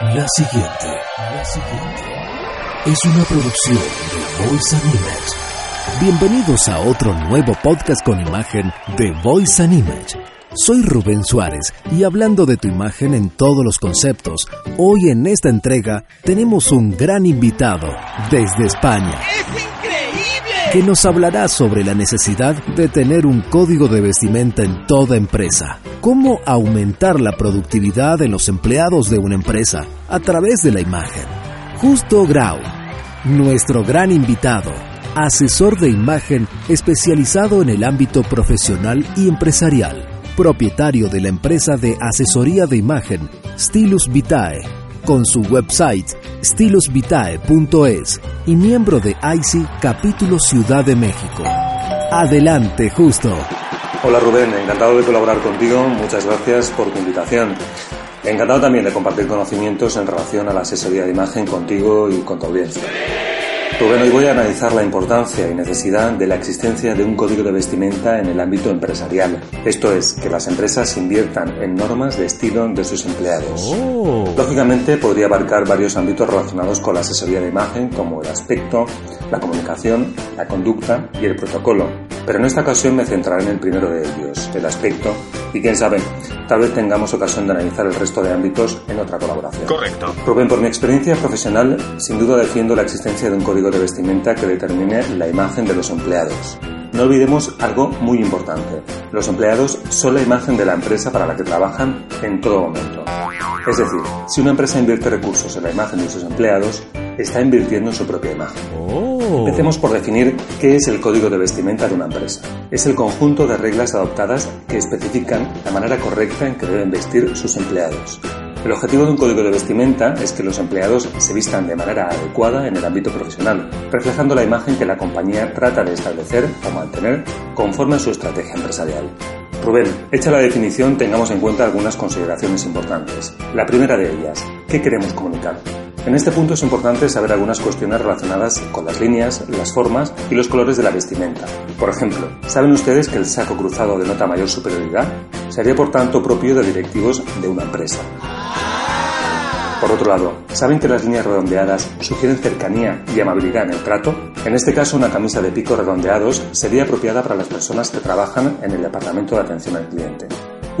La siguiente, la siguiente es una producción de Voice Image. Bienvenidos a otro nuevo podcast con imagen de Voice Image. Soy Rubén Suárez y hablando de tu imagen en todos los conceptos, hoy en esta entrega tenemos un gran invitado desde España. Que nos hablará sobre la necesidad de tener un código de vestimenta en toda empresa, cómo aumentar la productividad de los empleados de una empresa a través de la imagen. Justo Grau, nuestro gran invitado, asesor de imagen especializado en el ámbito profesional y empresarial, propietario de la empresa de asesoría de imagen Stilus Vitae, con su website stilusvitae.es y miembro de ICI Capítulo Ciudad de México. Adelante, justo. Hola Rubén, encantado de colaborar contigo, muchas gracias por tu invitación. Encantado también de compartir conocimientos en relación a la asesoría de imagen contigo y con tu audiencia. Rubén, hoy voy a analizar la importancia y necesidad de la existencia de un código de vestimenta en el ámbito empresarial. Esto es, que las empresas inviertan en normas de estilo de sus empleados. Lógicamente podría abarcar varios ámbitos relacionados con la asesoría de imagen como el aspecto, la comunicación, la conducta y el protocolo. Pero en esta ocasión me centraré en el primero de ellos, el aspecto, y quién sabe, tal vez tengamos ocasión de analizar el resto de ámbitos en otra colaboración. Correcto. Rubén, por mi experiencia profesional, sin duda defiendo la existencia de un código de vestimenta que determine la imagen de los empleados. No olvidemos algo muy importante. Los empleados son la imagen de la empresa para la que trabajan en todo momento. Es decir, si una empresa invierte recursos en la imagen de sus empleados, está invirtiendo en su propia imagen. Empecemos por definir qué es el código de vestimenta de una empresa. Es el conjunto de reglas adoptadas que especifican la manera correcta en que deben vestir sus empleados. El objetivo de un código de vestimenta es que los empleados se vistan de manera adecuada en el ámbito profesional, reflejando la imagen que la compañía trata de establecer o mantener conforme a su estrategia empresarial. Rubén, hecha la definición, tengamos en cuenta algunas consideraciones importantes. La primera de ellas, ¿qué queremos comunicar? En este punto es importante saber algunas cuestiones relacionadas con las líneas, las formas y los colores de la vestimenta. Por ejemplo, ¿saben ustedes que el saco cruzado denota mayor superioridad? Sería por tanto propio de directivos de una empresa. Por otro lado, ¿saben que las líneas redondeadas sugieren cercanía y amabilidad en el trato? En este caso, una camisa de picos redondeados sería apropiada para las personas que trabajan en el departamento de atención al cliente.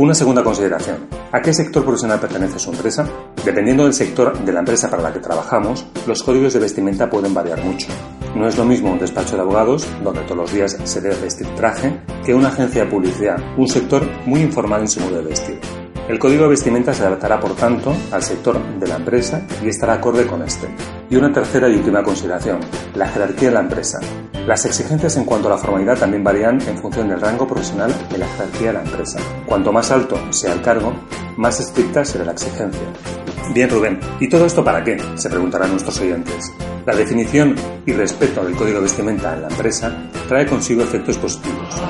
Una segunda consideración. ¿A qué sector profesional pertenece su empresa? Dependiendo del sector de la empresa para la que trabajamos, los códigos de vestimenta pueden variar mucho. No es lo mismo un despacho de abogados, donde todos los días se debe vestir traje, que una agencia de publicidad, un sector muy informal en su modo de vestir. El código de vestimenta se adaptará, por tanto, al sector de la empresa y estará acorde con este. Y una tercera y última consideración, la jerarquía de la empresa. Las exigencias en cuanto a la formalidad también varían en función del rango profesional de la jerarquía de la empresa. Cuanto más alto sea el cargo, más estricta será la exigencia. Bien, Rubén, ¿y todo esto para qué? Se preguntarán nuestros oyentes. La definición y respeto del código de vestimenta en la empresa trae consigo efectos positivos.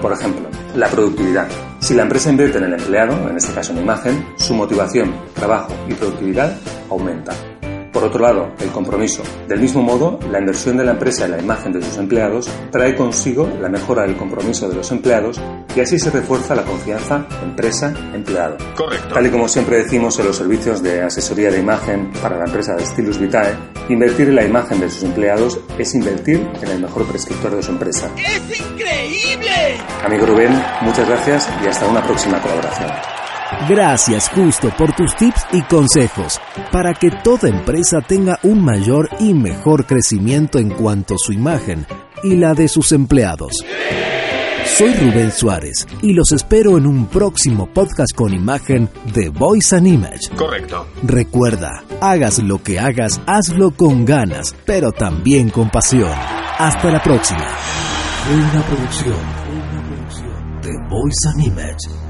Por ejemplo, la productividad. Si la empresa invierte en el empleado, en este caso en imagen, su motivación, trabajo y productividad aumenta. Por otro lado, el compromiso. Del mismo modo, la inversión de la empresa en la imagen de sus empleados trae consigo la mejora del compromiso de los empleados y así se refuerza la confianza empresa-empleado. Correcto. Tal y como siempre decimos en los servicios de asesoría de imagen para la empresa de Stilus Vitae, invertir en la imagen de sus empleados es invertir en el mejor prescriptor de su empresa. ¡Es increíble! Amigo Rubén, muchas gracias y hasta una próxima colaboración. Gracias Justo por tus tips y consejos para que toda empresa tenga un mayor y mejor crecimiento en cuanto a su imagen y la de sus empleados. Soy Rubén Suárez y los espero en un próximo podcast con imagen de Voice and Image. Correcto. Recuerda, hagas lo que hagas, hazlo con ganas, pero también con pasión. Hasta la próxima. Una producción, una producción de Voice and Image.